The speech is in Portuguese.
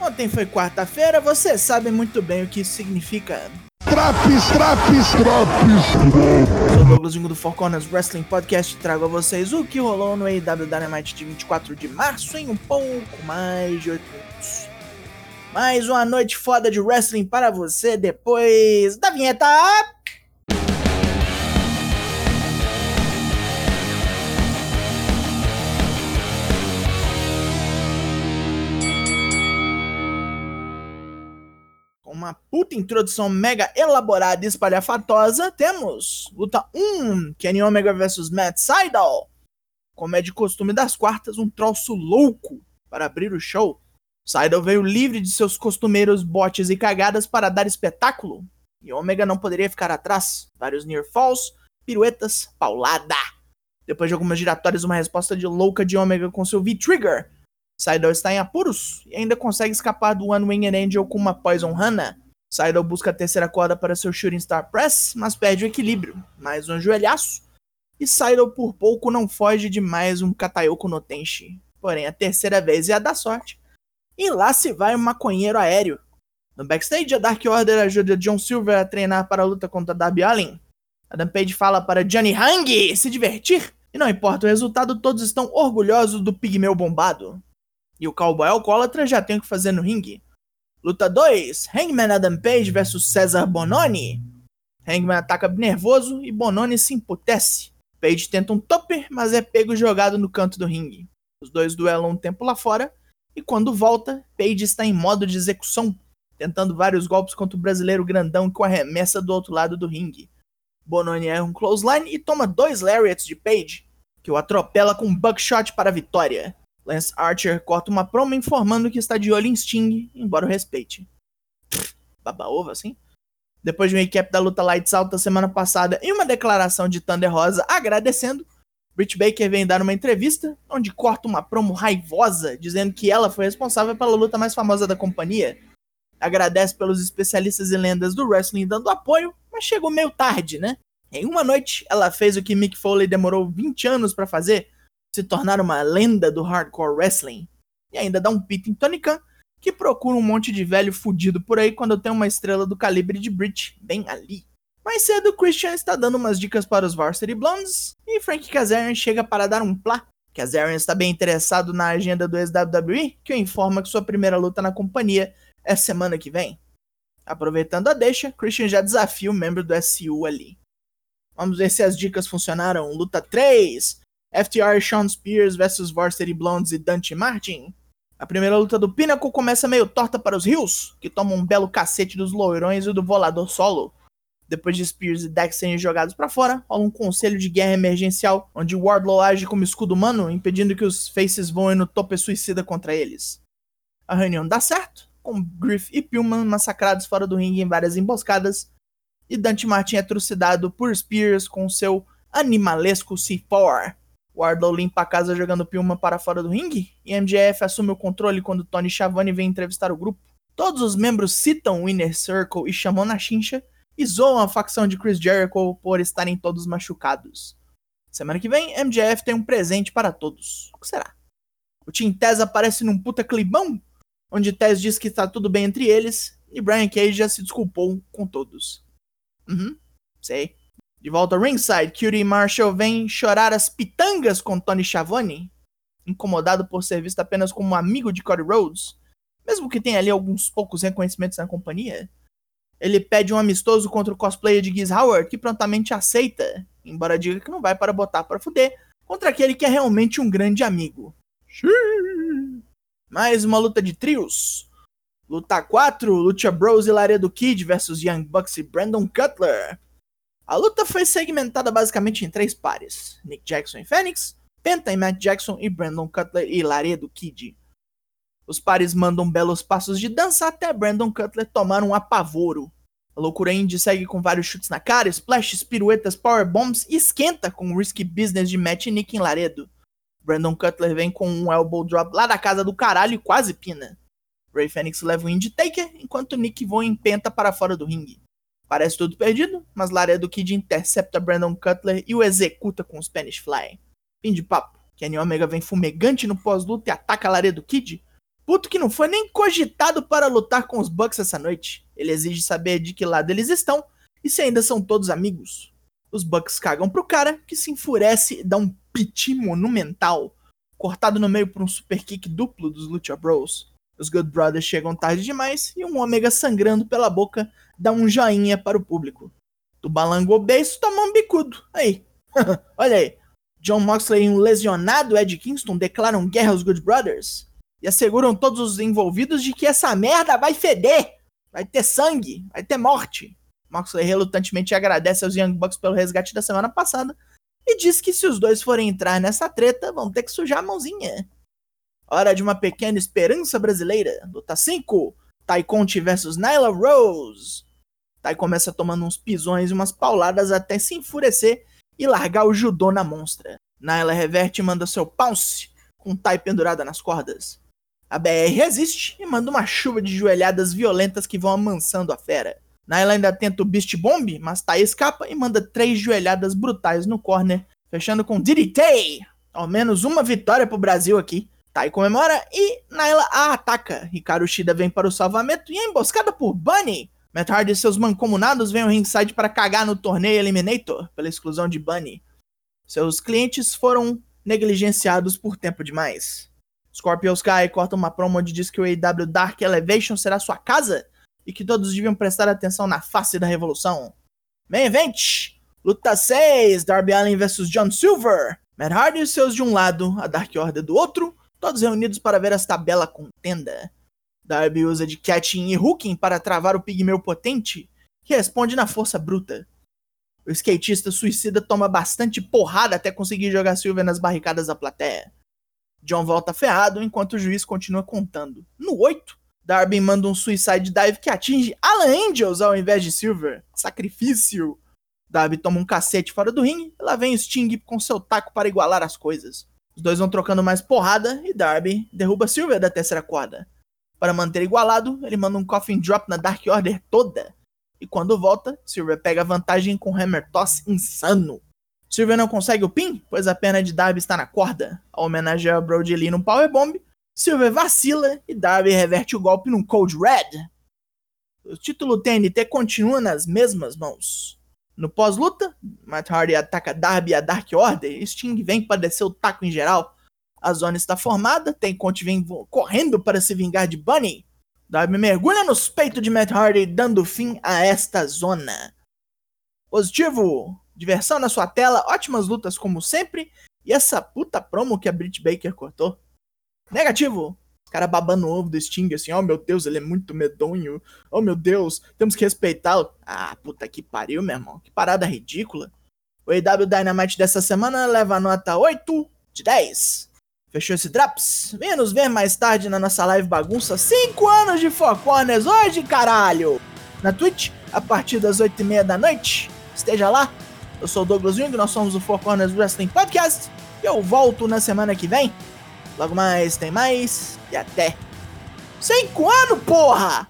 Ontem foi quarta-feira, você sabe muito bem o que isso significa. Traps, traps, traps. Sou Douglas do Four Corners Wrestling Podcast e trago a vocês o que rolou no AEW Dynamite de 24 de março em um pouco mais de 8 minutos. Mais uma noite foda de wrestling para você depois da vinheta. Uma puta introdução mega elaborada e espalhafatosa, temos luta 1, Kenny Omega vs Matt Sydal. Como é de costume das quartas, um troço louco para abrir o show. Sydal veio livre de seus costumeiros botes e cagadas para dar espetáculo. E Omega não poderia ficar atrás. Vários near falls, piruetas, paulada. Depois de algumas giratórias, uma resposta de louca de Omega com seu V-Trigger. Seidel está em apuros e ainda consegue escapar do One Winged Angel com uma Poison Hana. Seidel busca a terceira corda para seu Shooting Star Press, mas perde o equilíbrio. Mais um joelhaço. E Seidel por pouco não foge de mais um Katayoko no Tenshi. Porém, a terceira vez é a da sorte. E lá se vai um maconheiro aéreo. No backstage, a Dark Order ajuda John Silver a treinar para a luta contra Darby Allin. Adam Page fala para Johnny Hang se divertir. E não importa o resultado, todos estão orgulhosos do pigmeu bombado. E o cowboy alcoólatra já tem o que fazer no ringue. Luta 2: Hangman Adam Page versus César Bononi. Hangman ataca nervoso e Bononi se emputece. Page tenta um topper, mas é pego jogado no canto do ringue. Os dois duelam um tempo lá fora, e quando volta, Page está em modo de execução, tentando vários golpes contra o brasileiro grandão com arremessa do outro lado do ringue. Bononi erra um clothesline e toma dois lariats de Page, que o atropela com um buckshot para a vitória. Lance Archer corta uma promo informando que está de olho em Sting, embora o respeite. Baba-ovo, assim? Depois de um recap da luta Lights Out da semana passada e uma declaração de Thunder Rosa agradecendo, Britt Baker vem dar uma entrevista onde corta uma promo raivosa dizendo que ela foi responsável pela luta mais famosa da companhia. Agradece pelos especialistas e lendas do wrestling dando apoio, mas chegou meio tarde, né? Em uma noite, ela fez o que Mick Foley demorou 20 anos para fazer, se tornar uma lenda do hardcore wrestling. E ainda dá um pito em Tony Khan, que procura um monte de velho fudido por aí quando tem uma estrela do calibre de Brit bem ali. Mais cedo, Christian está dando umas dicas para os Varsity Blondes e Frank Kazarian chega para dar um plá. Kazarian está bem interessado na agenda do ex-WWE, que o informa que sua primeira luta na companhia é semana que vem. Aproveitando a deixa, Christian já desafia o membro do SU ali. Vamos ver se as dicas funcionaram. Luta 3: FTR Sean Spears vs Varsity Blondes e Dante Martin. A primeira luta do Pinnacle começa meio torta para os Rios, que tomam um belo cacete dos loirões e do volador solo. Depois de Spears e Dex serem jogados para fora, rola um conselho de guerra emergencial, onde Wardlow age como escudo humano, impedindo que os Faces voem no tope suicida contra eles. A reunião dá certo, com Griff e Pillman massacrados fora do ringue em várias emboscadas, e Dante Martin é trucidado por Spears com seu animalesco C4. Wardlow limpa a casa jogando Pillman para fora do ringue, e MJF assume o controle quando Tony Schiavone vem entrevistar o grupo. Todos os membros citam o Inner Circle e chamam na chincha, e zoam a facção de Chris Jericho por estarem todos machucados. Semana que vem, MJF tem um presente para todos. O que será? O Team Tez aparece num puta clibão, onde Tez diz que está tudo bem entre eles, e Brian Cage já se desculpou com todos. Uhum, sei. De volta ao ringside, Cutie Marshall vem chorar as pitangas com Tony Schiavone, incomodado por ser visto apenas como um amigo de Cody Rhodes, mesmo que tenha ali alguns poucos reconhecimentos na companhia. Ele pede um amistoso contra o cosplayer de Giz Howard, que prontamente aceita, embora diga que não vai para botar para fuder, contra aquele que é realmente um grande amigo. Xiii. Mais uma luta de trios. Luta 4, Lucha Bros e Laredo Kid versus Young Bucks e Brandon Cutler. A luta foi segmentada basicamente em três pares: Nick Jackson e Phoenix, Penta e Matt Jackson e Brandon Cutler e Laredo Kid. Os pares mandam belos passos de dança até Brandon Cutler tomar um apavoro. A loucura indie segue com vários chutes na cara, splashes, piruetas, powerbombs e esquenta com o risky business de Matt e Nick em Laredo. Brandon Cutler vem com um elbow drop lá da casa do caralho e quase pina. Ray Phoenix leva o Indie Taker, enquanto Nick voa em penta para fora do ringue. Parece tudo perdido, mas Laredo Kid intercepta Brandon Cutler e o executa com o Spanish Fly. Fim de papo. Kenny Omega vem fumegante no pós-luta e ataca Laredo Kid, puto que não foi nem cogitado para lutar com os Bucks essa noite. Ele exige saber de que lado eles estão e se ainda são todos amigos. Os Bucks cagam pro cara, que se enfurece e dá um piti monumental, cortado no meio por um super kick duplo dos Lucha Bros. Os Good Brothers chegam tarde demais e um Omega sangrando pela boca dá um joinha para o público. Do balango obeso toma um bicudo. Aí. Olha aí. John Moxley e um lesionado Ed Kingston declaram guerra aos Good Brothers e asseguram todos os envolvidos de que essa merda vai feder, vai ter sangue, vai ter morte. Moxley relutantemente agradece aos Young Bucks pelo resgate da semana passada e diz que se os dois forem entrar nessa treta, vão ter que sujar a mãozinha. Hora de uma pequena esperança brasileira. Luta 5. Tai Conti versus Nyla Rose. Tai começa tomando uns pisões e umas pauladas até se enfurecer e largar o judô na monstra. Nyla reverte e manda seu pounce, com Tai pendurada nas cordas. A BR resiste e manda uma chuva de joelhadas violentas que vão amansando a fera. Nyla ainda tenta o Beast Bomb, mas Tai escapa e manda três joelhadas brutais no corner, fechando com DDT! Ao menos uma vitória pro Brasil aqui. Tai comemora e Nyla a ataca. Hikaru Shida vem para o salvamento e é emboscada por Bunny. Matt Hardy e seus mancomunados vêm ao ringside para cagar no torneio Eliminator pela exclusão de Bunny. Seus clientes foram negligenciados por tempo demais. Scorpio Sky corta uma promo onde diz que o AEW Dark Elevation será sua casa e que todos deviam prestar atenção na face da revolução. Main Event! Luta 6, Darby Allin vs John Silver. Matt Hardy e seus de um lado, a Dark Order do outro, todos reunidos para ver esta bela contenda. Darby usa de catching e hooking para travar o pigmeu potente, que responde na força bruta. O skatista suicida toma bastante porrada até conseguir jogar Silver nas barricadas da plateia. John volta ferrado enquanto o juiz continua contando. No 8, Darby manda um suicide dive que atinge Alan Angels ao invés de Silver. Sacrifício! Darby toma um cacete fora do ringue e lá vem Sting com seu taco para igualar as coisas. Os dois vão trocando mais porrada e Darby derruba Silver da terceira corda. Para manter igualado, ele manda um coffin drop na Dark Order toda. E quando volta, Silver pega vantagem com Hammer Toss insano. Silver não consegue o pin, pois a perna de Darby está na corda. Ao homenagear a Brody Lee no Powerbomb, Silver vacila e Darby reverte o golpe num Cold Red. O título TNT continua nas mesmas mãos. No pós-luta, Matt Hardy ataca Darby e a Dark Order Sting vem para descer o taco em geral. A zona está formada, tem Conte vem correndo para se vingar de Bunny. Darby mergulha nos peitos de Matt Hardy, dando fim a esta zona. Positivo, diversão na sua tela, ótimas lutas como sempre, e essa puta promo que a Britt Baker cortou. Negativo. Os caras babando o ovo do Sting, assim, oh meu Deus, ele é muito medonho. Oh meu Deus, temos que respeitá-lo. Ah, puta que pariu, meu irmão. Que parada ridícula. O AW Dynamite dessa semana leva a nota 8 de 10. Fechou esse Drops? Venha nos ver mais tarde na nossa live bagunça 5 anos de Four Corners hoje, caralho! Na Twitch, a partir das 8h30 da noite. Esteja lá. Eu sou o Douglas Wing, nós somos o Four Corners Wrestling Podcast. E eu volto na semana que vem Logo mais tem mais e até. Cinco anos, porra!